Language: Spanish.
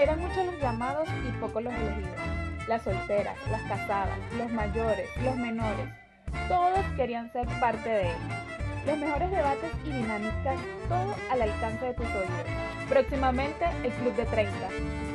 Eran muchos los llamados y pocos los elegidos. Las solteras, las casadas, los mayores, los menores, todos querían ser parte de él. Los mejores debates y dinámicas, todo al alcance de tus oídos. Próximamente, el Club de 30.